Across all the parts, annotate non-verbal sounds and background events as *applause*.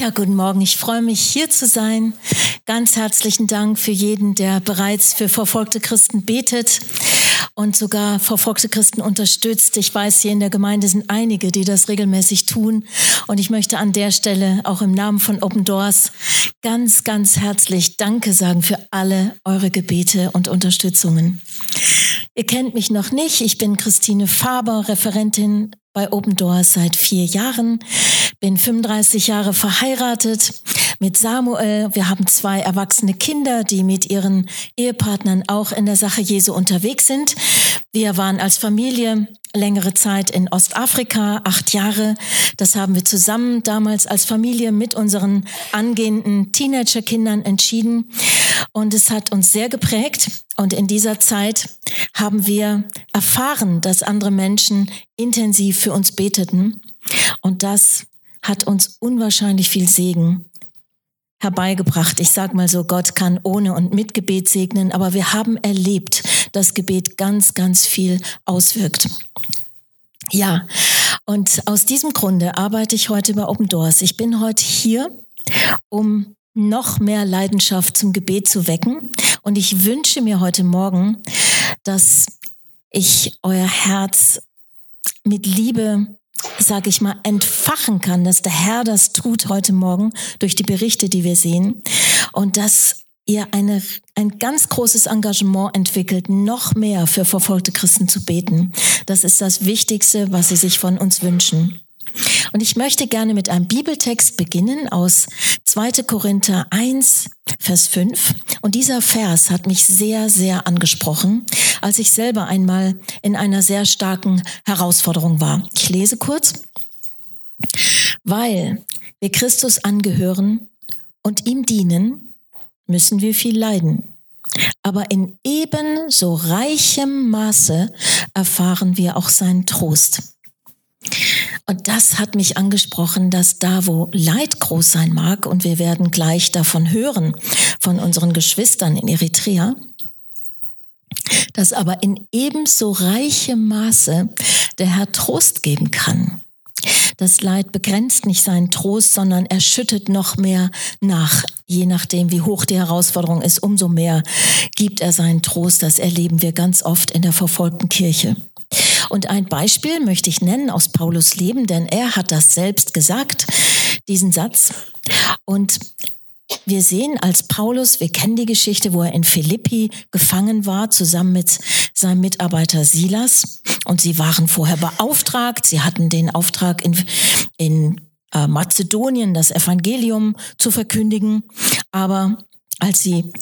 Ja, guten Morgen. Ich freue mich, hier zu sein. Ganz herzlichen Dank für jeden, der bereits für verfolgte Christen betet und sogar verfolgte Christen unterstützt. Ich weiß, hier in der Gemeinde sind einige, die das regelmäßig tun. Und ich möchte an der Stelle auch im Namen von Open Doors ganz, ganz herzlich Danke sagen für alle eure Gebete und Unterstützungen. Ihr kennt mich noch nicht. Ich bin Christine Faber, Referentin bei Open Doors seit vier Jahren, bin 35 Jahre verheiratet mit Samuel. Wir haben zwei erwachsene Kinder, die mit ihren Ehepartnern auch in der Sache Jesu unterwegs sind. Wir waren als Familie längere Zeit in Ostafrika, acht Jahre. Das haben wir zusammen damals als Familie mit unseren angehenden Teenagerkindern entschieden. Und es hat uns sehr geprägt. Und in dieser Zeit haben wir erfahren, dass andere Menschen intensiv für uns beteten. Und das hat uns unwahrscheinlich viel Segen herbeigebracht. Ich sag mal so, Gott kann ohne und mit Gebet segnen, aber wir haben erlebt, dass Gebet ganz, ganz viel auswirkt. Ja, und aus diesem Grunde arbeite ich heute bei Open Doors. Ich bin heute hier, um noch mehr Leidenschaft zum Gebet zu wecken. Und ich wünsche mir heute Morgen, dass ich euer Herz mit Liebe sage ich mal, entfachen kann, dass der Herr das tut heute Morgen durch die Berichte, die wir sehen und dass ihr eine, ein ganz großes Engagement entwickelt, noch mehr für verfolgte Christen zu beten. Das ist das Wichtigste, was sie sich von uns wünschen. Und ich möchte gerne mit einem Bibeltext beginnen aus 2. Korinther 1, Vers 5. Und dieser Vers hat mich sehr, sehr angesprochen, als ich selber einmal in einer sehr starken Herausforderung war. Ich lese kurz. Weil wir Christus angehören und ihm dienen, müssen wir viel leiden. Aber in ebenso reichem Maße erfahren wir auch seinen Trost. Und das hat mich angesprochen, dass da, wo Leid groß sein mag, und wir werden gleich davon hören, von unseren Geschwistern in Eritrea, dass aber in ebenso reichem Maße der Herr Trost geben kann. Das Leid begrenzt nicht seinen Trost, sondern er schüttet noch mehr nach. Je nachdem, wie hoch die Herausforderung ist, umso mehr gibt er seinen Trost. Das erleben wir ganz oft in der verfolgten Kirche. Und ein Beispiel möchte ich nennen aus Paulus Leben, denn er hat das selbst gesagt, diesen Satz. Und wir sehen als Paulus, wir kennen die Geschichte, wo er in Philippi gefangen war, zusammen mit seinem Mitarbeiter Silas. Und sie waren vorher beauftragt. Sie hatten den Auftrag in, in äh, Mazedonien, das Evangelium zu verkündigen. Aber als sie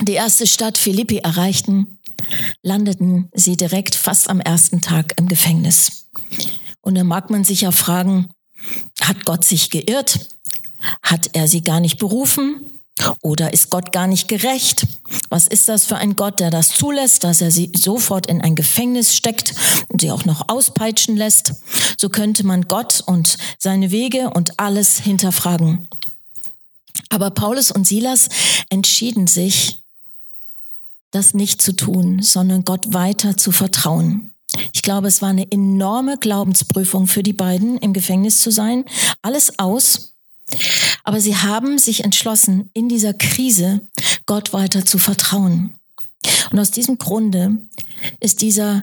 die erste Stadt Philippi erreichten, landeten sie direkt fast am ersten Tag im Gefängnis. Und da mag man sich ja fragen, hat Gott sich geirrt? Hat er sie gar nicht berufen? Oder ist Gott gar nicht gerecht? Was ist das für ein Gott, der das zulässt, dass er sie sofort in ein Gefängnis steckt und sie auch noch auspeitschen lässt? So könnte man Gott und seine Wege und alles hinterfragen. Aber Paulus und Silas entschieden sich, das nicht zu tun, sondern Gott weiter zu vertrauen. Ich glaube, es war eine enorme Glaubensprüfung für die beiden, im Gefängnis zu sein. Alles aus. Aber sie haben sich entschlossen, in dieser Krise Gott weiter zu vertrauen. Und aus diesem Grunde ist dieser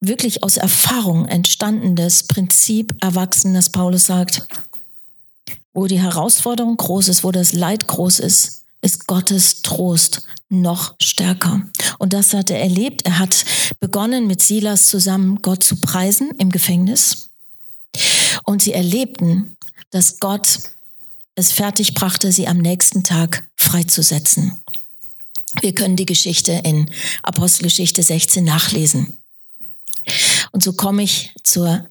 wirklich aus Erfahrung entstandenes Prinzip erwachsen, dass Paulus sagt, wo die Herausforderung groß ist, wo das Leid groß ist, ist Gottes Trost noch stärker. Und das hat er erlebt. Er hat begonnen, mit Silas zusammen Gott zu preisen im Gefängnis. Und sie erlebten, dass Gott es fertig brachte, sie am nächsten Tag freizusetzen. Wir können die Geschichte in Apostelgeschichte 16 nachlesen. Und so komme ich zur,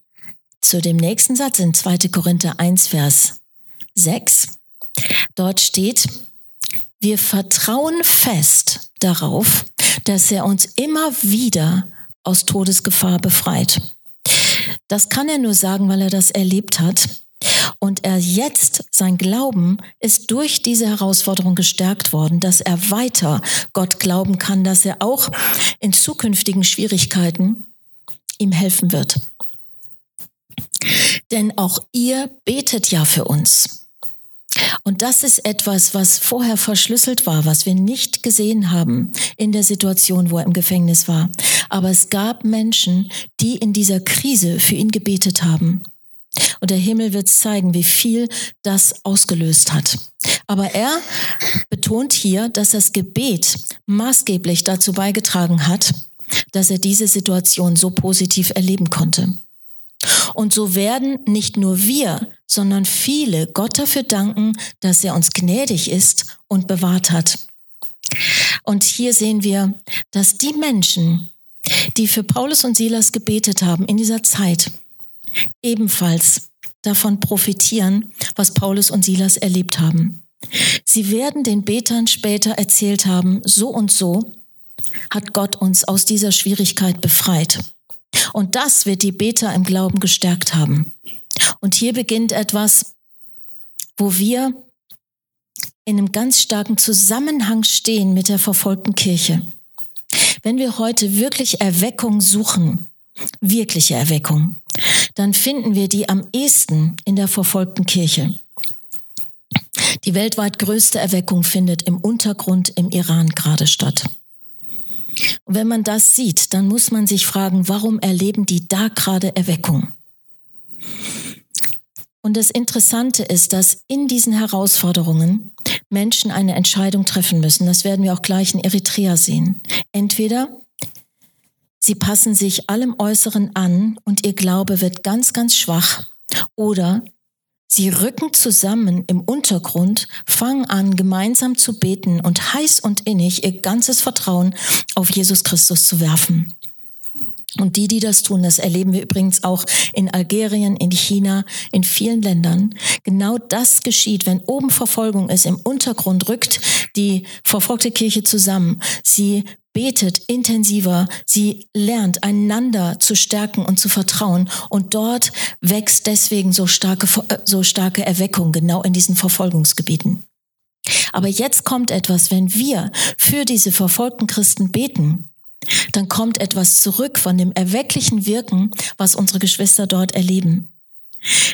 zu dem nächsten Satz in 2. Korinther 1, Vers 6. Dort steht, wir vertrauen fest darauf, dass er uns immer wieder aus Todesgefahr befreit. Das kann er nur sagen, weil er das erlebt hat. Und er jetzt, sein Glauben ist durch diese Herausforderung gestärkt worden, dass er weiter Gott glauben kann, dass er auch in zukünftigen Schwierigkeiten ihm helfen wird. Denn auch ihr betet ja für uns. Und das ist etwas, was vorher verschlüsselt war, was wir nicht gesehen haben in der Situation, wo er im Gefängnis war. Aber es gab Menschen, die in dieser Krise für ihn gebetet haben. Und der Himmel wird zeigen, wie viel das ausgelöst hat. Aber er betont hier, dass das Gebet maßgeblich dazu beigetragen hat, dass er diese Situation so positiv erleben konnte. Und so werden nicht nur wir, sondern viele Gott dafür danken, dass er uns gnädig ist und bewahrt hat. Und hier sehen wir, dass die Menschen, die für Paulus und Silas gebetet haben in dieser Zeit, ebenfalls davon profitieren, was Paulus und Silas erlebt haben. Sie werden den Betern später erzählt haben, so und so hat Gott uns aus dieser Schwierigkeit befreit. Und das wird die Beter im Glauben gestärkt haben. Und hier beginnt etwas, wo wir in einem ganz starken Zusammenhang stehen mit der verfolgten Kirche. Wenn wir heute wirklich Erweckung suchen, wirkliche Erweckung, dann finden wir die am ehesten in der verfolgten Kirche. Die weltweit größte Erweckung findet im Untergrund im Iran gerade statt. Und wenn man das sieht, dann muss man sich fragen, warum erleben die da gerade Erweckung? Und das Interessante ist, dass in diesen Herausforderungen Menschen eine Entscheidung treffen müssen. Das werden wir auch gleich in Eritrea sehen. Entweder sie passen sich allem Äußeren an und ihr Glaube wird ganz, ganz schwach, oder Sie rücken zusammen im Untergrund, fangen an, gemeinsam zu beten und heiß und innig ihr ganzes Vertrauen auf Jesus Christus zu werfen. Und die, die das tun, das erleben wir übrigens auch in Algerien, in China, in vielen Ländern. Genau das geschieht, wenn oben Verfolgung ist, im Untergrund rückt die verfolgte Kirche zusammen. Sie betet intensiver, sie lernt einander zu stärken und zu vertrauen und dort wächst deswegen so starke, äh, so starke Erweckung genau in diesen Verfolgungsgebieten. Aber jetzt kommt etwas, wenn wir für diese verfolgten Christen beten, dann kommt etwas zurück von dem erwecklichen Wirken, was unsere Geschwister dort erleben.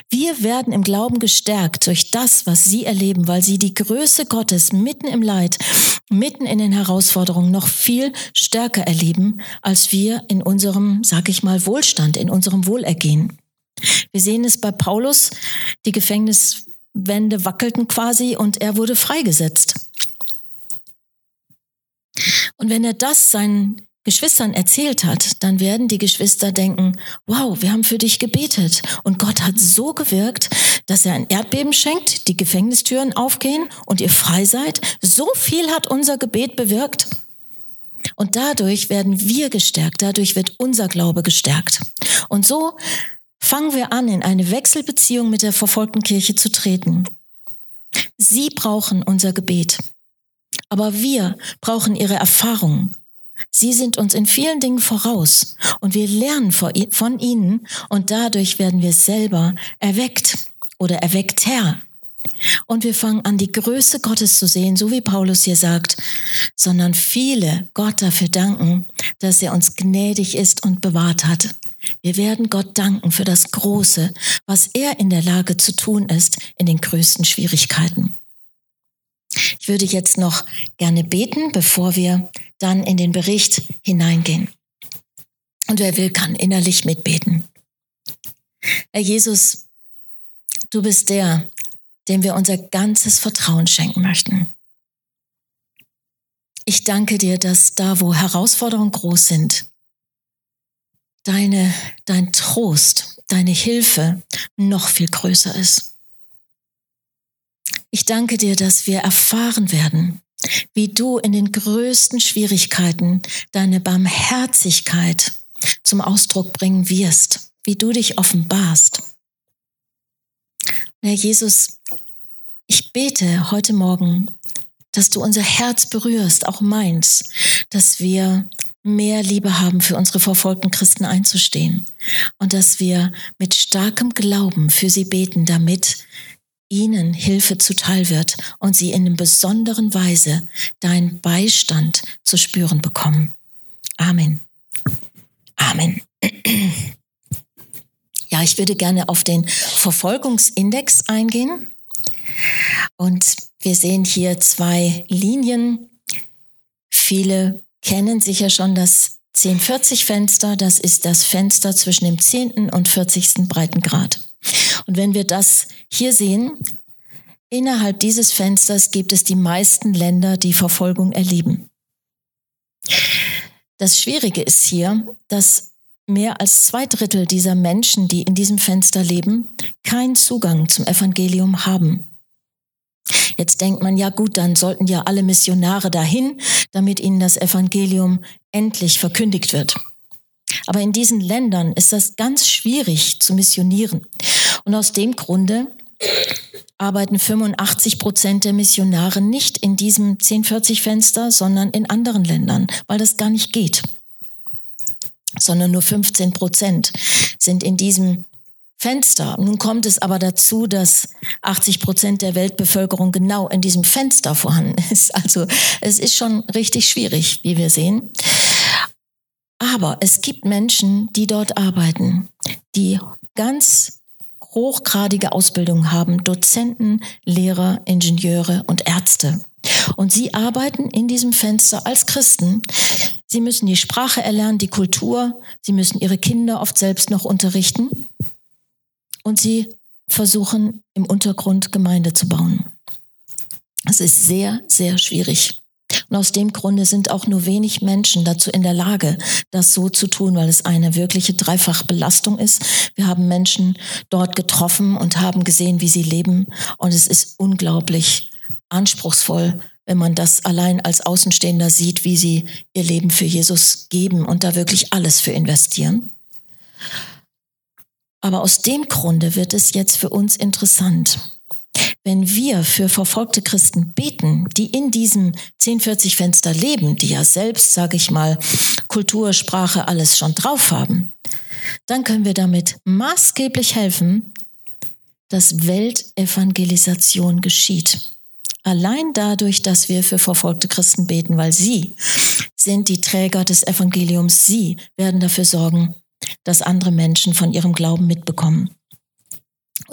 Wir werden im Glauben gestärkt durch das, was sie erleben, weil sie die Größe Gottes mitten im Leid, mitten in den Herausforderungen noch viel stärker erleben, als wir in unserem, sag ich mal, Wohlstand, in unserem Wohlergehen. Wir sehen es bei Paulus, die Gefängniswände wackelten quasi und er wurde freigesetzt. Und wenn er das seinen Geschwistern erzählt hat, dann werden die Geschwister denken, wow, wir haben für dich gebetet. Und Gott hat so gewirkt, dass er ein Erdbeben schenkt, die Gefängnistüren aufgehen und ihr frei seid. So viel hat unser Gebet bewirkt. Und dadurch werden wir gestärkt, dadurch wird unser Glaube gestärkt. Und so fangen wir an, in eine Wechselbeziehung mit der verfolgten Kirche zu treten. Sie brauchen unser Gebet. Aber wir brauchen ihre Erfahrungen. Sie sind uns in vielen Dingen voraus und wir lernen von ihnen und dadurch werden wir selber erweckt oder erweckter. Und wir fangen an, die Größe Gottes zu sehen, so wie Paulus hier sagt, sondern viele Gott dafür danken, dass er uns gnädig ist und bewahrt hat. Wir werden Gott danken für das Große, was er in der Lage zu tun ist in den größten Schwierigkeiten. Ich würde jetzt noch gerne beten, bevor wir dann in den Bericht hineingehen. Und wer will, kann innerlich mitbeten. Herr Jesus, du bist der, dem wir unser ganzes Vertrauen schenken möchten. Ich danke dir, dass da, wo Herausforderungen groß sind, deine, dein Trost, deine Hilfe noch viel größer ist. Ich danke dir, dass wir erfahren werden, wie du in den größten Schwierigkeiten deine Barmherzigkeit zum Ausdruck bringen wirst, wie du dich offenbarst. Herr Jesus, ich bete heute Morgen, dass du unser Herz berührst, auch meins, dass wir mehr Liebe haben, für unsere verfolgten Christen einzustehen und dass wir mit starkem Glauben für sie beten, damit ihnen Hilfe zuteil wird und sie in einer besonderen Weise deinen Beistand zu spüren bekommen. Amen. Amen. *clears throat* Ja, ich würde gerne auf den Verfolgungsindex eingehen. Und wir sehen hier zwei Linien. Viele kennen sicher schon das 1040-Fenster. Das ist das Fenster zwischen dem 10. und 40. Breitengrad. Und wenn wir das hier sehen, innerhalb dieses Fensters gibt es die meisten Länder, die Verfolgung erleben. Das Schwierige ist hier, dass mehr als zwei Drittel dieser Menschen, die in diesem Fenster leben, keinen Zugang zum Evangelium haben. Jetzt denkt man, ja gut, dann sollten ja alle Missionare dahin, damit ihnen das Evangelium endlich verkündigt wird. Aber in diesen Ländern ist das ganz schwierig zu missionieren. Und aus dem Grunde arbeiten 85 Prozent der Missionare nicht in diesem 1040-Fenster, sondern in anderen Ländern, weil das gar nicht geht. Sondern nur 15 Prozent sind in diesem Fenster. Nun kommt es aber dazu, dass 80 Prozent der Weltbevölkerung genau in diesem Fenster vorhanden *laughs* ist. Also es ist schon richtig schwierig, wie wir sehen. Aber es gibt Menschen, die dort arbeiten, die ganz hochgradige Ausbildung haben, Dozenten, Lehrer, Ingenieure und Ärzte. Und sie arbeiten in diesem Fenster als Christen. Sie müssen die Sprache erlernen, die Kultur, sie müssen ihre Kinder oft selbst noch unterrichten und sie versuchen im Untergrund Gemeinde zu bauen. Es ist sehr, sehr schwierig. Und aus dem Grunde sind auch nur wenig Menschen dazu in der Lage, das so zu tun, weil es eine wirkliche Dreifachbelastung ist. Wir haben Menschen dort getroffen und haben gesehen, wie sie leben. Und es ist unglaublich anspruchsvoll, wenn man das allein als Außenstehender sieht, wie sie ihr Leben für Jesus geben und da wirklich alles für investieren. Aber aus dem Grunde wird es jetzt für uns interessant. Wenn wir für verfolgte Christen beten, die in diesem 1040 Fenster leben, die ja selbst, sage ich mal, Kultur, Sprache, alles schon drauf haben, dann können wir damit maßgeblich helfen, dass Weltevangelisation geschieht. Allein dadurch, dass wir für verfolgte Christen beten, weil sie sind die Träger des Evangeliums, sie werden dafür sorgen, dass andere Menschen von ihrem Glauben mitbekommen.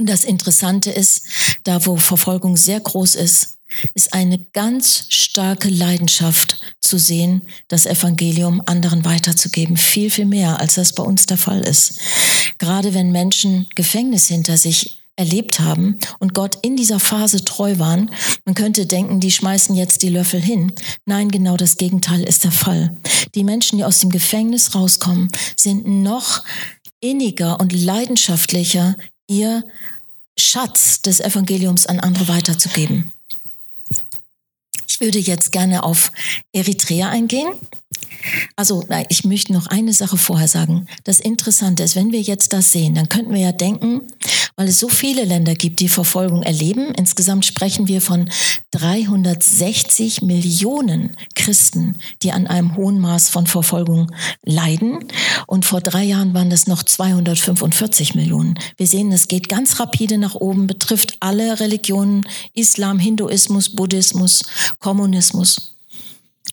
Und das Interessante ist, da wo Verfolgung sehr groß ist, ist eine ganz starke Leidenschaft zu sehen, das Evangelium anderen weiterzugeben. Viel, viel mehr, als das bei uns der Fall ist. Gerade wenn Menschen Gefängnis hinter sich erlebt haben und Gott in dieser Phase treu waren, man könnte denken, die schmeißen jetzt die Löffel hin. Nein, genau das Gegenteil ist der Fall. Die Menschen, die aus dem Gefängnis rauskommen, sind noch inniger und leidenschaftlicher ihr Schatz des Evangeliums an andere weiterzugeben. Ich würde jetzt gerne auf Eritrea eingehen. Also, ich möchte noch eine Sache vorher sagen. Das Interessante ist, wenn wir jetzt das sehen, dann könnten wir ja denken, weil es so viele Länder gibt, die Verfolgung erleben. Insgesamt sprechen wir von 360 Millionen Christen, die an einem hohen Maß von Verfolgung leiden. Und vor drei Jahren waren das noch 245 Millionen. Wir sehen, es geht ganz rapide nach oben, betrifft alle Religionen, Islam, Hinduismus, Buddhismus, Kommunismus.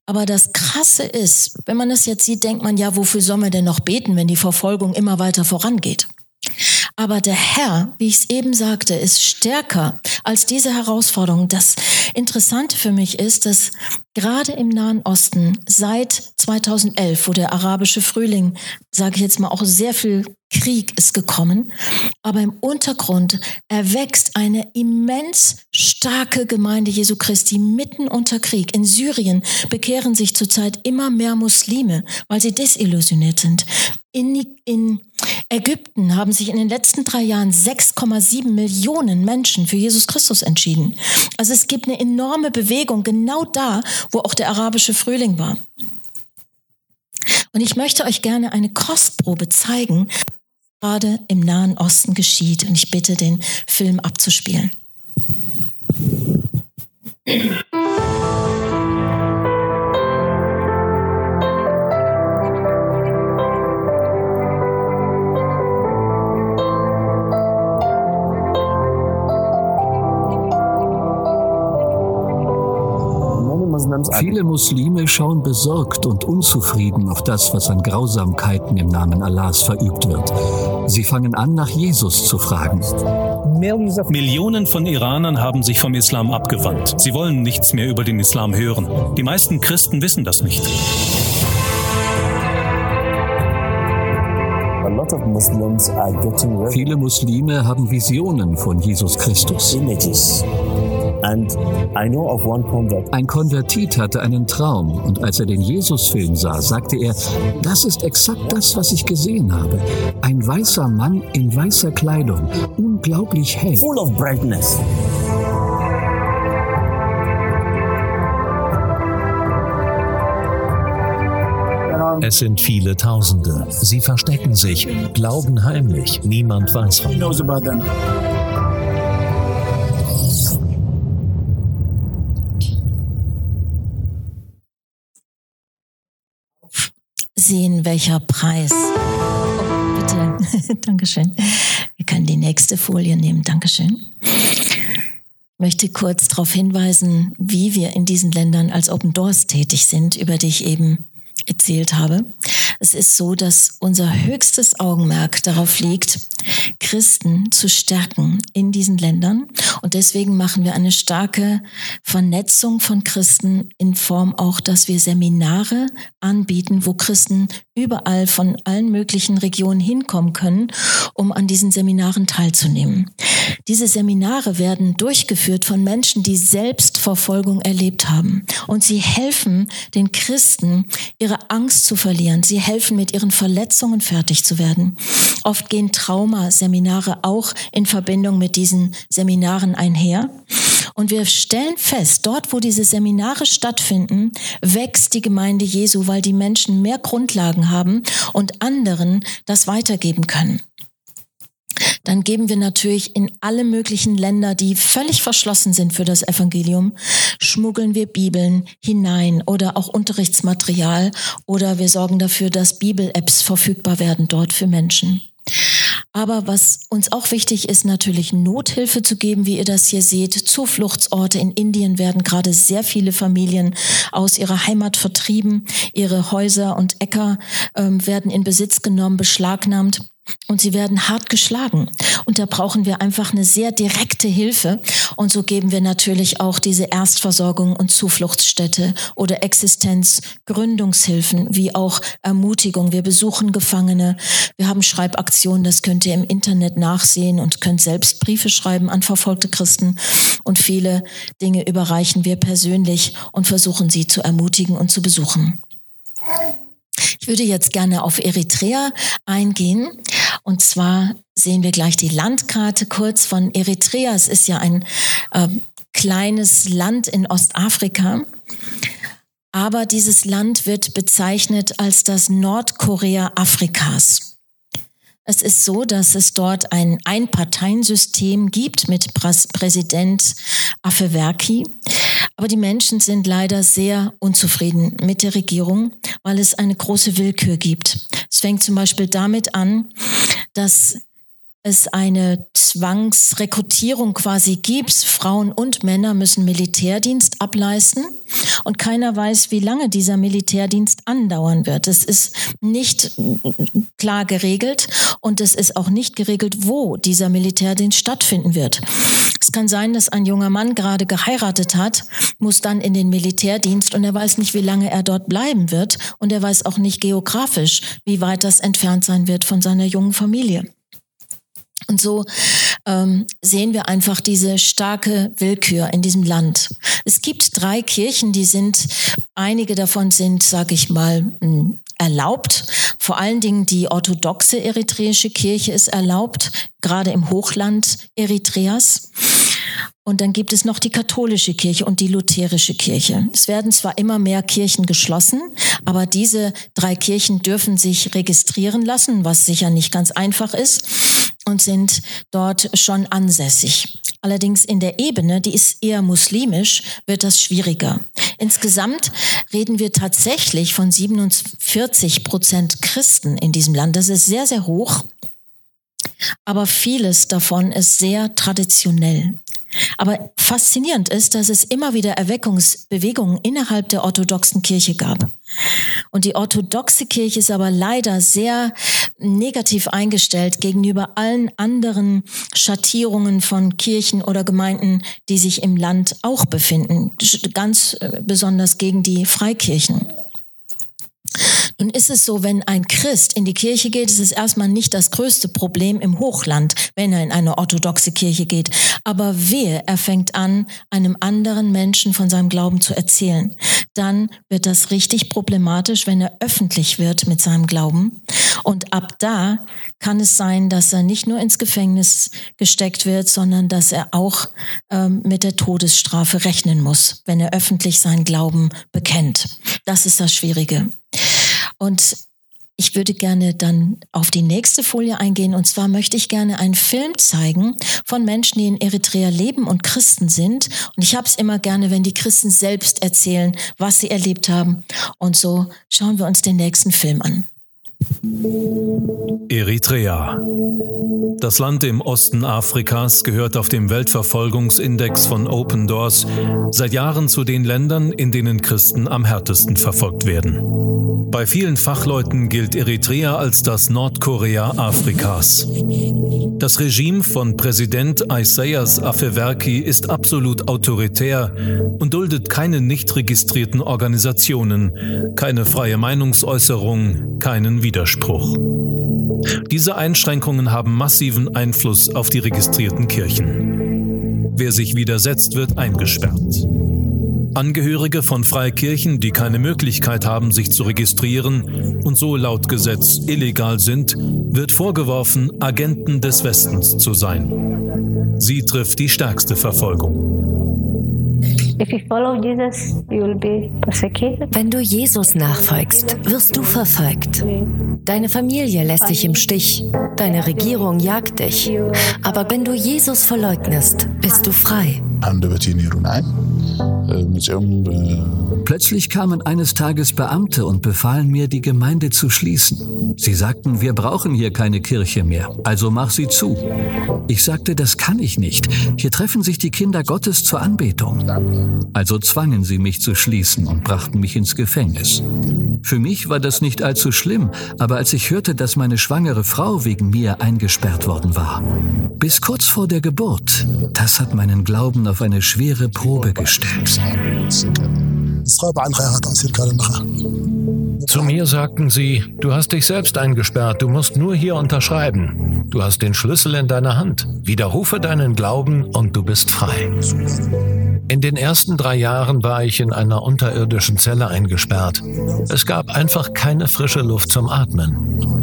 Aber das Krasse ist, wenn man das jetzt sieht, denkt man, ja, wofür soll man denn noch beten, wenn die Verfolgung immer weiter vorangeht? Aber der Herr, wie ich es eben sagte, ist stärker als diese Herausforderung. Das Interessante für mich ist, dass gerade im Nahen Osten seit 2011, wo der arabische Frühling, sage ich jetzt mal, auch sehr viel Krieg ist gekommen, aber im Untergrund erwächst eine immens starke Gemeinde Jesu Christi mitten unter Krieg. In Syrien bekehren sich zurzeit immer mehr Muslime, weil sie desillusioniert sind. In, in Ägypten haben sich in den letzten drei Jahren 6,7 Millionen Menschen für Jesus Christus entschieden. Also es gibt eine enorme Bewegung genau da, wo auch der arabische Frühling war. Und ich möchte euch gerne eine Kostprobe zeigen, gerade im Nahen Osten geschieht. Und ich bitte, den Film abzuspielen. Viele Muslime schauen besorgt und unzufrieden auf das, was an Grausamkeiten im Namen Allahs verübt wird. Sie fangen an, nach Jesus zu fragen. Millionen von Iranern haben sich vom Islam abgewandt. Sie wollen nichts mehr über den Islam hören. Die meisten Christen wissen das nicht. Viele Muslime haben Visionen von Jesus Christus. Ein Konvertit hatte einen Traum und als er den Jesus-Film sah, sagte er, das ist exakt das, was ich gesehen habe. Ein weißer Mann in weißer Kleidung, unglaublich hell. Full of brightness. Es sind viele Tausende. Sie verstecken sich, glauben heimlich. Niemand weiß von ihnen. Sehen, welcher Preis. Oh, bitte. *laughs* Dankeschön. Wir können die nächste Folie nehmen. Dankeschön. Ich möchte kurz darauf hinweisen, wie wir in diesen Ländern als Open Doors tätig sind, über die ich eben erzählt habe. Es ist so, dass unser höchstes Augenmerk darauf liegt, Christen zu stärken in diesen Ländern. Und deswegen machen wir eine starke Vernetzung von Christen in Form auch, dass wir Seminare anbieten, wo Christen überall von allen möglichen Regionen hinkommen können, um an diesen Seminaren teilzunehmen. Diese Seminare werden durchgeführt von Menschen, die selbst Verfolgung erlebt haben. Und sie helfen den Christen, ihre Angst zu verlieren. Sie helfen, mit ihren Verletzungen fertig zu werden. Oft gehen Traumaseminare auch in Verbindung mit diesen Seminaren einher. Und wir stellen fest, dort, wo diese Seminare stattfinden, wächst die Gemeinde Jesu, weil die Menschen mehr Grundlagen haben und anderen das weitergeben können dann geben wir natürlich in alle möglichen Länder, die völlig verschlossen sind für das Evangelium, schmuggeln wir Bibeln hinein oder auch Unterrichtsmaterial oder wir sorgen dafür, dass Bibel-Apps verfügbar werden dort für Menschen. Aber was uns auch wichtig ist, natürlich Nothilfe zu geben, wie ihr das hier seht. Zufluchtsorte in Indien werden gerade sehr viele Familien aus ihrer Heimat vertrieben. Ihre Häuser und Äcker ähm, werden in Besitz genommen, beschlagnahmt und sie werden hart geschlagen. Und da brauchen wir einfach eine sehr direkte Hilfe. Und so geben wir natürlich auch diese Erstversorgung und Zufluchtsstätte oder Existenzgründungshilfen wie auch Ermutigung. Wir besuchen Gefangene. Wir haben Schreibaktionen, das könnt ihr im Internet nachsehen und könnt selbst Briefe schreiben an verfolgte Christen. Und viele Dinge überreichen wir persönlich und versuchen sie zu ermutigen und zu besuchen. Ich würde jetzt gerne auf Eritrea eingehen. Und zwar sehen wir gleich die Landkarte kurz von Eritrea. Es ist ja ein äh, kleines Land in Ostafrika. Aber dieses Land wird bezeichnet als das Nordkorea Afrikas. Es ist so, dass es dort ein Einparteiensystem gibt mit Präsident Afewerki. Aber die Menschen sind leider sehr unzufrieden mit der Regierung, weil es eine große Willkür gibt. Es fängt zum Beispiel damit an, dass es eine Zwangsrekrutierung quasi gibt. Frauen und Männer müssen Militärdienst ableisten und keiner weiß, wie lange dieser Militärdienst andauern wird. Es ist nicht klar geregelt und es ist auch nicht geregelt, wo dieser Militärdienst stattfinden wird. Es kann sein, dass ein junger Mann gerade geheiratet hat, muss dann in den Militärdienst und er weiß nicht, wie lange er dort bleiben wird und er weiß auch nicht geografisch, wie weit das entfernt sein wird von seiner jungen Familie. Und so ähm, sehen wir einfach diese starke Willkür in diesem Land. Es gibt drei Kirchen, die sind, einige davon sind, sage ich mal, erlaubt. Vor allen Dingen die orthodoxe eritreische Kirche ist erlaubt, gerade im Hochland Eritreas. Und dann gibt es noch die katholische Kirche und die lutherische Kirche. Es werden zwar immer mehr Kirchen geschlossen, aber diese drei Kirchen dürfen sich registrieren lassen, was sicher nicht ganz einfach ist und sind dort schon ansässig. Allerdings in der Ebene, die ist eher muslimisch, wird das schwieriger. Insgesamt reden wir tatsächlich von 47 Prozent Christen in diesem Land. Das ist sehr, sehr hoch. Aber vieles davon ist sehr traditionell. Aber faszinierend ist, dass es immer wieder Erweckungsbewegungen innerhalb der orthodoxen Kirche gab. Und die orthodoxe Kirche ist aber leider sehr negativ eingestellt gegenüber allen anderen Schattierungen von Kirchen oder Gemeinden, die sich im Land auch befinden. Ganz äh, besonders gegen die Freikirchen. Nun ist es so, wenn ein Christ in die Kirche geht, ist es erstmal nicht das größte Problem im Hochland, wenn er in eine orthodoxe Kirche geht. Aber wehe, er fängt an, einem anderen Menschen von seinem Glauben zu erzählen. Dann wird das richtig problematisch, wenn er öffentlich wird mit seinem Glauben. Und ab da kann es sein, dass er nicht nur ins Gefängnis gesteckt wird, sondern dass er auch ähm, mit der Todesstrafe rechnen muss, wenn er öffentlich seinen Glauben bekennt. Das ist das Schwierige. Und ich würde gerne dann auf die nächste Folie eingehen. Und zwar möchte ich gerne einen Film zeigen von Menschen, die in Eritrea leben und Christen sind. Und ich habe es immer gerne, wenn die Christen selbst erzählen, was sie erlebt haben. Und so schauen wir uns den nächsten Film an. Eritrea. Das Land im Osten Afrikas gehört auf dem Weltverfolgungsindex von Open Doors seit Jahren zu den Ländern, in denen Christen am härtesten verfolgt werden. Bei vielen Fachleuten gilt Eritrea als das Nordkorea Afrikas. Das Regime von Präsident Isaias Afewerki ist absolut autoritär und duldet keine nicht registrierten Organisationen, keine freie Meinungsäußerung, keinen Widerspruch. Diese Einschränkungen haben massiven Einfluss auf die registrierten Kirchen. Wer sich widersetzt, wird eingesperrt. Angehörige von Freikirchen, die keine Möglichkeit haben, sich zu registrieren und so laut Gesetz illegal sind, wird vorgeworfen, Agenten des Westens zu sein. Sie trifft die stärkste Verfolgung. Wenn du Jesus nachfolgst, wirst du verfolgt. Deine Familie lässt dich im Stich, deine Regierung jagt dich. Aber wenn du Jesus verleugnest, bist du frei. Plötzlich kamen eines Tages Beamte und befahlen mir, die Gemeinde zu schließen. Sie sagten, wir brauchen hier keine Kirche mehr, also mach sie zu. Ich sagte, das kann ich nicht. Hier treffen sich die Kinder Gottes zur Anbetung. Also zwangen sie mich zu schließen und brachten mich ins Gefängnis. Für mich war das nicht allzu schlimm, aber als ich hörte, dass meine schwangere Frau wegen mir eingesperrt worden war, bis kurz vor der Geburt, das hat meinen Glauben auf eine schwere Probe gestellt. Zu mir sagten sie, du hast dich selbst eingesperrt, du musst nur hier unterschreiben. Du hast den Schlüssel in deiner Hand. Widerrufe deinen Glauben und du bist frei. In den ersten drei Jahren war ich in einer unterirdischen Zelle eingesperrt. Es gab einfach keine frische Luft zum Atmen.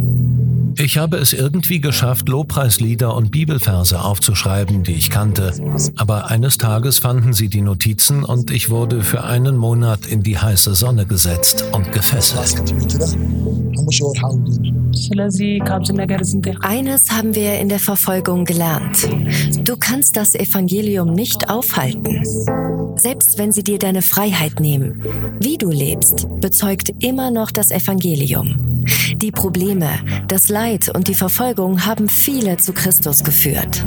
Ich habe es irgendwie geschafft, Lobpreislieder und Bibelverse aufzuschreiben, die ich kannte. Aber eines Tages fanden sie die Notizen und ich wurde für einen Monat in die heiße Sonne gesetzt und gefesselt. Eines haben wir in der Verfolgung gelernt. Du kannst das Evangelium nicht aufhalten. Selbst wenn sie dir deine Freiheit nehmen. Wie du lebst, bezeugt immer noch das Evangelium. Die Probleme, das Leid und die Verfolgung haben viele zu Christus geführt.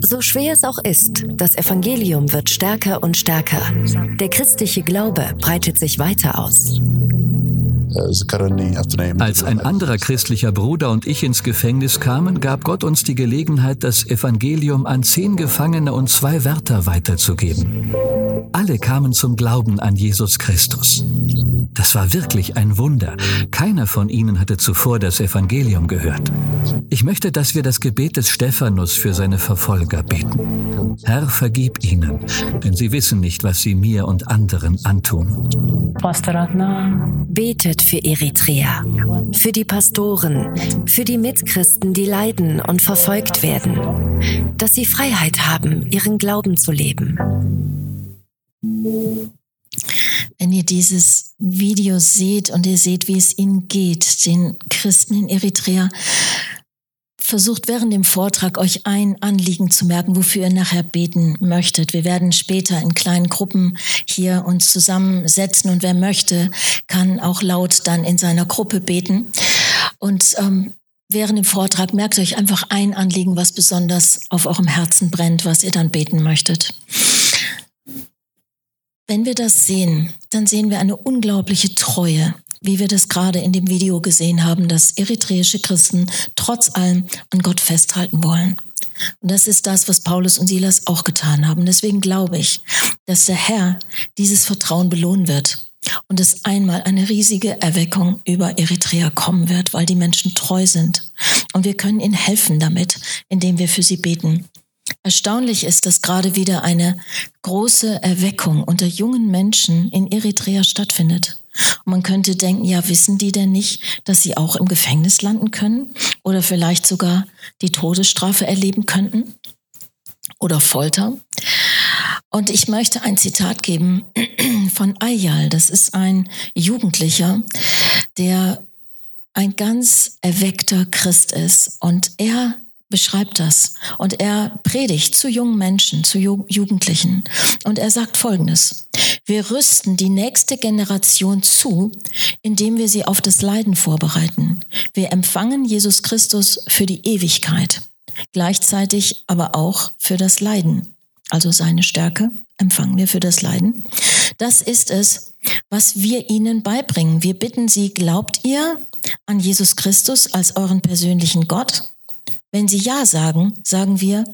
So schwer es auch ist, das Evangelium wird stärker und stärker. Der christliche Glaube breitet sich weiter aus. Als ein anderer christlicher Bruder und ich ins Gefängnis kamen, gab Gott uns die Gelegenheit, das Evangelium an zehn Gefangene und zwei Wärter weiterzugeben. Alle kamen zum Glauben an Jesus Christus. Das war wirklich ein Wunder. Keiner von ihnen hatte zuvor das Evangelium gehört. Ich möchte, dass wir das Gebet des Stephanus für seine Verfolger beten. Herr, vergib ihnen, denn sie wissen nicht, was sie mir und anderen antun. Betet für Eritrea, für die Pastoren, für die Mitchristen, die leiden und verfolgt werden, dass sie Freiheit haben, ihren Glauben zu leben. Wenn ihr dieses Video seht und ihr seht, wie es ihnen geht, den Christen in Eritrea, versucht während dem Vortrag euch ein Anliegen zu merken, wofür ihr nachher beten möchtet. Wir werden später in kleinen Gruppen hier uns zusammensetzen und wer möchte, kann auch laut dann in seiner Gruppe beten. Und ähm, während dem Vortrag merkt euch einfach ein Anliegen, was besonders auf eurem Herzen brennt, was ihr dann beten möchtet. Wenn wir das sehen, dann sehen wir eine unglaubliche Treue, wie wir das gerade in dem Video gesehen haben, dass eritreische Christen trotz allem an Gott festhalten wollen. Und das ist das, was Paulus und Silas auch getan haben. Deswegen glaube ich, dass der Herr dieses Vertrauen belohnen wird und es einmal eine riesige Erweckung über Eritrea kommen wird, weil die Menschen treu sind. Und wir können ihnen helfen damit, indem wir für sie beten. Erstaunlich ist, dass gerade wieder eine große Erweckung unter jungen Menschen in Eritrea stattfindet. Und man könnte denken, ja, wissen die denn nicht, dass sie auch im Gefängnis landen können oder vielleicht sogar die Todesstrafe erleben könnten oder Folter? Und ich möchte ein Zitat geben *clears throat* von Ayal. Das ist ein Jugendlicher, der ein ganz erweckter Christ ist. Und er beschreibt das. Und er predigt zu jungen Menschen, zu Jugendlichen. Und er sagt Folgendes. Wir rüsten die nächste Generation zu, indem wir sie auf das Leiden vorbereiten. Wir empfangen Jesus Christus für die Ewigkeit, gleichzeitig aber auch für das Leiden. Also seine Stärke empfangen wir für das Leiden. Das ist es, was wir ihnen beibringen. Wir bitten sie, glaubt ihr an Jesus Christus als euren persönlichen Gott? Wenn sie Ja sagen, sagen wir,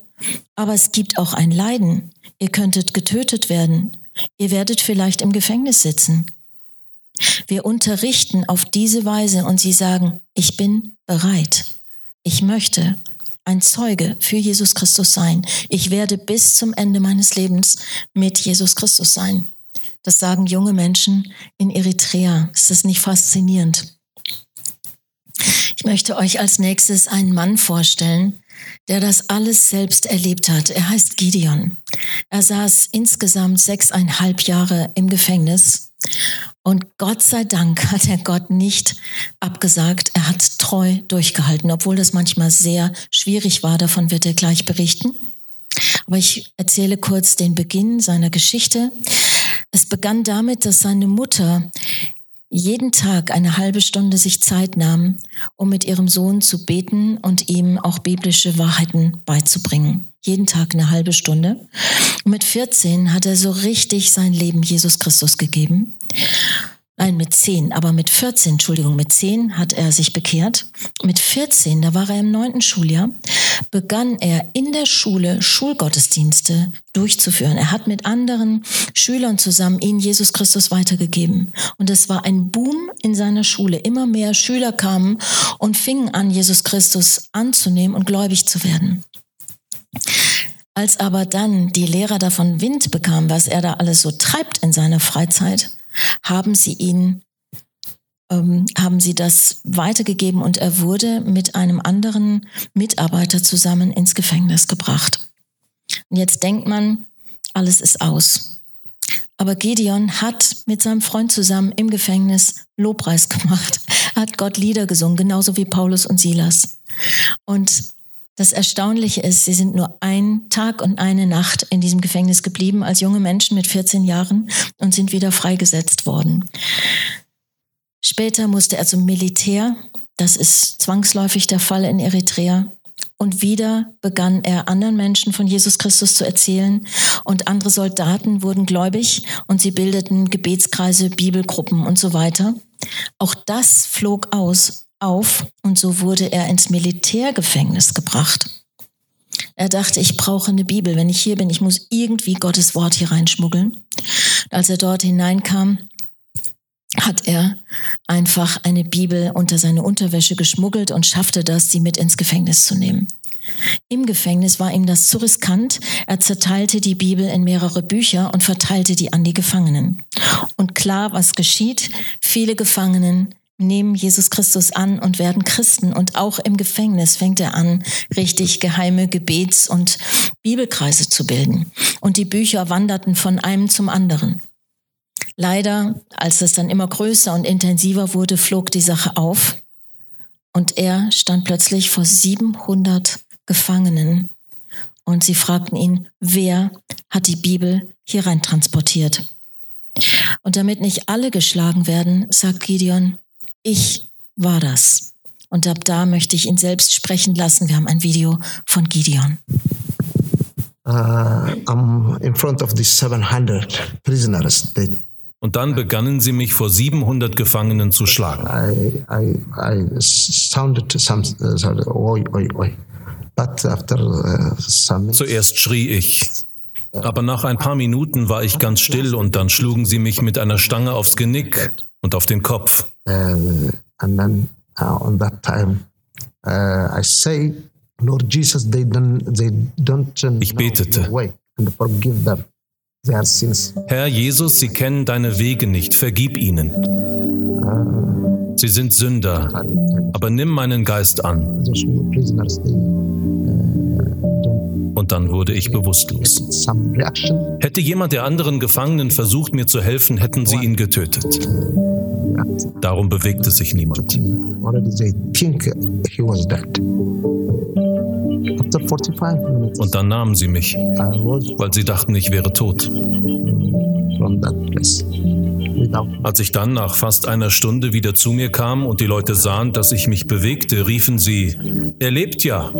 aber es gibt auch ein Leiden. Ihr könntet getötet werden. Ihr werdet vielleicht im Gefängnis sitzen. Wir unterrichten auf diese Weise und sie sagen, ich bin bereit. Ich möchte ein Zeuge für Jesus Christus sein. Ich werde bis zum Ende meines Lebens mit Jesus Christus sein. Das sagen junge Menschen in Eritrea. Ist das nicht faszinierend? Ich möchte euch als nächstes einen Mann vorstellen, der das alles selbst erlebt hat. Er heißt Gideon. Er saß insgesamt sechseinhalb Jahre im Gefängnis und Gott sei Dank hat er Gott nicht abgesagt. Er hat treu durchgehalten, obwohl das manchmal sehr schwierig war. Davon wird er gleich berichten. Aber ich erzähle kurz den Beginn seiner Geschichte. Es begann damit, dass seine Mutter jeden Tag eine halbe Stunde sich Zeit nahm, um mit ihrem Sohn zu beten und ihm auch biblische Wahrheiten beizubringen. Jeden Tag eine halbe Stunde. Und mit 14 hat er so richtig sein Leben Jesus Christus gegeben. Nein, mit zehn, aber mit 14, Entschuldigung, mit zehn hat er sich bekehrt. Mit 14, da war er im neunten Schuljahr, begann er in der Schule Schulgottesdienste durchzuführen. Er hat mit anderen Schülern zusammen ihnen Jesus Christus weitergegeben. Und es war ein Boom in seiner Schule. Immer mehr Schüler kamen und fingen an, Jesus Christus anzunehmen und gläubig zu werden. Als aber dann die Lehrer davon Wind bekamen, was er da alles so treibt in seiner Freizeit, haben sie ihn ähm, haben sie das weitergegeben und er wurde mit einem anderen Mitarbeiter zusammen ins Gefängnis gebracht. Und jetzt denkt man, alles ist aus. Aber Gideon hat mit seinem Freund zusammen im Gefängnis Lobpreis *laughs* gemacht, hat Gott Lieder gesungen, genauso wie Paulus und Silas. Und das Erstaunliche ist, sie sind nur ein Tag und eine Nacht in diesem Gefängnis geblieben als junge Menschen mit 14 Jahren und sind wieder freigesetzt worden. Später musste er zum Militär. Das ist zwangsläufig der Fall in Eritrea. Und wieder begann er anderen Menschen von Jesus Christus zu erzählen und andere Soldaten wurden gläubig und sie bildeten Gebetskreise, Bibelgruppen und so weiter. Auch das flog aus auf und so wurde er ins Militärgefängnis gebracht. Er dachte, ich brauche eine Bibel. Wenn ich hier bin, ich muss irgendwie Gottes Wort hier reinschmuggeln. Als er dort hineinkam, hat er einfach eine Bibel unter seine Unterwäsche geschmuggelt und schaffte das, sie mit ins Gefängnis zu nehmen. Im Gefängnis war ihm das zu riskant. Er zerteilte die Bibel in mehrere Bücher und verteilte die an die Gefangenen. Und klar, was geschieht? Viele Gefangenen nehmen Jesus Christus an und werden Christen. Und auch im Gefängnis fängt er an, richtig geheime Gebets- und Bibelkreise zu bilden. Und die Bücher wanderten von einem zum anderen. Leider, als es dann immer größer und intensiver wurde, flog die Sache auf. Und er stand plötzlich vor 700 Gefangenen. Und sie fragten ihn, wer hat die Bibel hier rein transportiert? Und damit nicht alle geschlagen werden, sagt Gideon, ich war das. Und ab da möchte ich ihn selbst sprechen lassen. Wir haben ein Video von Gideon. Uh, I'm in front of these 700 prisoners. They, Und dann begannen sie mich vor 700 Gefangenen zu schlagen. I, I, I sounded some, uh, sorry, oi, oi, oi. But after uh, some minutes, Zuerst schrie ich. Aber nach ein paar Minuten war ich ganz still und dann schlugen sie mich mit einer Stange aufs Genick und auf den Kopf. uh, and then uh, on that time, uh, I say, Lord Jesus, they don't, they don't uh, Ich betete. your way and forgive them their sins. Herr Jesus, sie kennen deine Wege nicht, vergib ihnen. Sie sind Sünder, aber nimm meinen Geist an. Und dann wurde ich bewusstlos. Hätte jemand der anderen Gefangenen versucht, mir zu helfen, hätten sie ihn getötet. Darum bewegte sich niemand. Already they think he was dead. After 45 minutes, Und dann nahmen sie mich, weil sie dachten, ich wäre tot. Without Als ich dann nach fast einer Stunde wieder zu mir kam und die Leute sahen, dass ich mich bewegte, riefen sie, er lebt ja,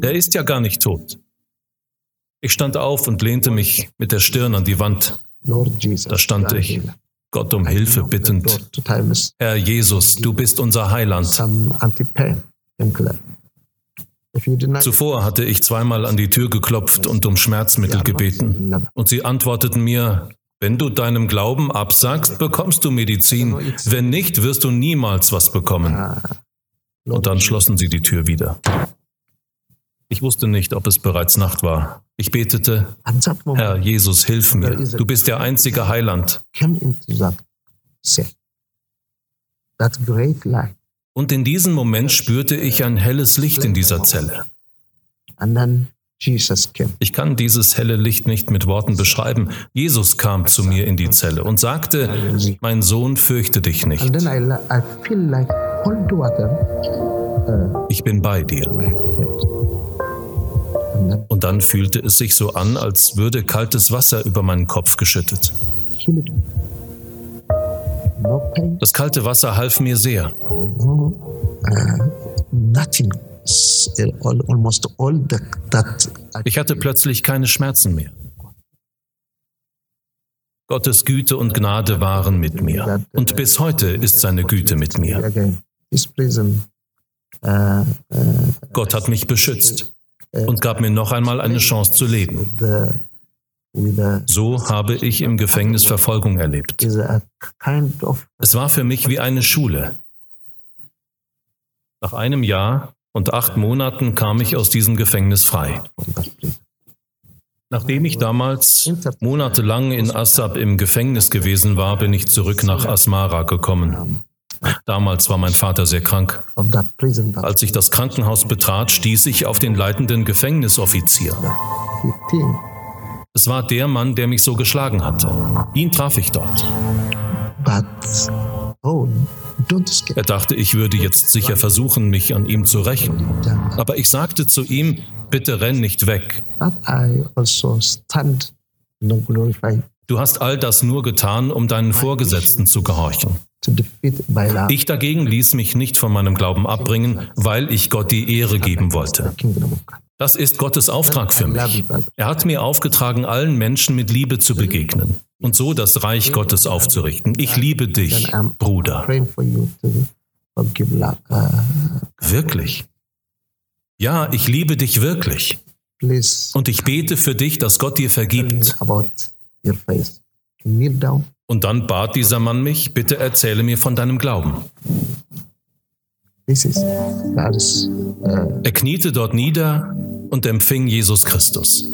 er ist ja gar nicht tot. Ich stand auf und lehnte mich mit der Stirn an die Wand. Da stand ich, Gott um Hilfe bittend. Herr Jesus, du bist unser Heiland. Zuvor hatte ich zweimal an die Tür geklopft und um Schmerzmittel gebeten. Und sie antworteten mir, wenn du deinem Glauben absagst, bekommst du Medizin. Wenn nicht, wirst du niemals was bekommen. Und dann schlossen sie die Tür wieder. Ich wusste nicht, ob es bereits Nacht war. Ich betete, Herr Jesus, hilf mir. Du bist der einzige Heiland. Und in diesem Moment spürte ich ein helles Licht in dieser Zelle. Ich kann dieses helle Licht nicht mit Worten beschreiben. Jesus kam zu mir in die Zelle und sagte, mein Sohn, fürchte dich nicht. water Ich bin bei dir. Und dann fühlte es sich so an, als würde kaltes Wasser über meinen Kopf geschüttet. Das kalte Wasser half mir sehr. uh, nothing. Ich hatte plötzlich keine Schmerzen mehr. Gottes Güte und Gnade waren mit mir. Und bis heute ist seine Güte mit mir. uh, uh, Gott hat mich beschützt und gab mir noch einmal eine Chance zu leben. So habe ich im Gefängnis Verfolgung erlebt. Es war für mich wie eine Schule. Nach einem Jahr und acht Monaten kam ich aus diesem Gefängnis frei. Nachdem ich damals monatelang in Assab im Gefängnis gewesen war, bin ich zurück nach Asmara gekommen. Damals war mein Vater sehr krank. Als ich das Krankenhaus betrat, stieß ich auf den leitenden Gefängnisoffizier. Es war der Mann, der mich so geschlagen hatte. Ihn traf ich dort. Er dachte, ich würde jetzt sicher versuchen, mich an ihm zu rächen. Aber ich sagte zu ihm, bitte renn nicht weg. Also Du hast all das nur getan, um deinen Vorgesetzten zu gehorchen. Ich dagegen ließ mich nicht von meinem Glauben abbringen, weil ich Gott die Ehre geben wollte. Das ist Gottes Auftrag für mich. Er hat mir aufgetragen, allen Menschen mit Liebe zu begegnen und so das Reich Gottes aufzurichten. Ich liebe dich, Bruder. Wirklich? Ja, ich liebe dich wirklich. Und ich bete für dich, dass Gott dir vergibt. Und dann bat dieser Mann mich, bitte erzähle mir von deinem Glauben. Uh, Er kniete dort nieder und empfing Jesus Christus.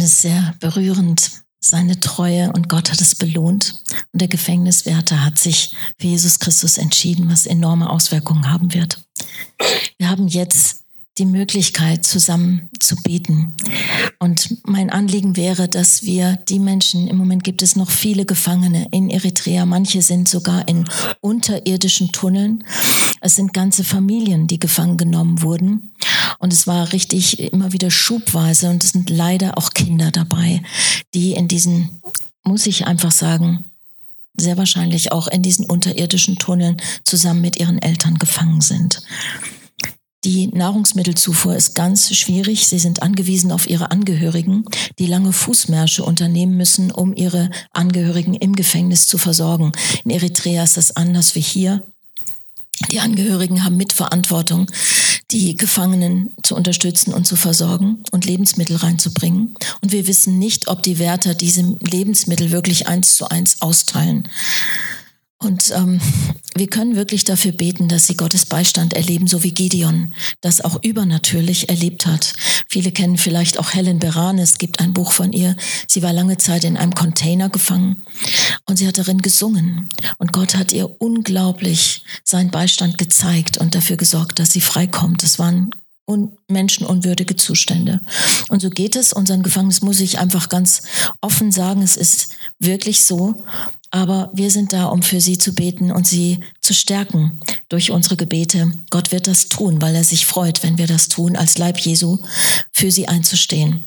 Es sehr berührend, seine Treue und Gott hat es belohnt. Und der Gefängniswärter hat sich für Jesus Christus entschieden, was enorme Auswirkungen haben wird. Wir haben jetzt die Möglichkeit, zusammen zu beten. Und mein Anliegen wäre, dass wir die Menschen, im Moment gibt es noch viele Gefangene in Eritrea, manche sind sogar in unterirdischen Tunneln. Es sind ganze Familien, die gefangen genommen wurden. Und es war richtig immer wieder schubweise und es sind leider auch Kinder dabei, die in diesen, muss ich einfach sagen, sehr wahrscheinlich auch in diesen unterirdischen Tunneln zusammen mit ihren Eltern gefangen sind. Die Nahrungsmittelzufuhr ist ganz schwierig. Sie sind angewiesen auf ihre Angehörigen, die lange Fußmärsche unternehmen müssen, um ihre Angehörigen im Gefängnis zu versorgen. In Eritrea ist das anders wie hier. Die Angehörigen haben Mitverantwortung, die Gefangenen zu unterstützen und zu versorgen und Lebensmittel reinzubringen. Und wir wissen nicht, ob die Wärter diese Lebensmittel wirklich eins zu eins austeilen. Und ähm, wir können wirklich dafür beten, dass sie Gottes Beistand erleben, so wie Gideon das auch übernatürlich erlebt hat. Viele kennen vielleicht auch Helen Beran. Es gibt ein Buch von ihr. Sie war lange Zeit in einem Container gefangen und sie hat darin gesungen. Und Gott hat ihr unglaublich seinen Beistand gezeigt und dafür gesorgt, dass sie freikommt. Es waren und menschenunwürdige Zustände. Und so geht es unseren Gefangenen, muss ich einfach ganz offen sagen, es ist wirklich so. Aber wir sind da, um für sie zu beten und sie zu stärken durch unsere Gebete. Gott wird das tun, weil er sich freut, wenn wir das tun, als Leib Jesu für sie einzustehen.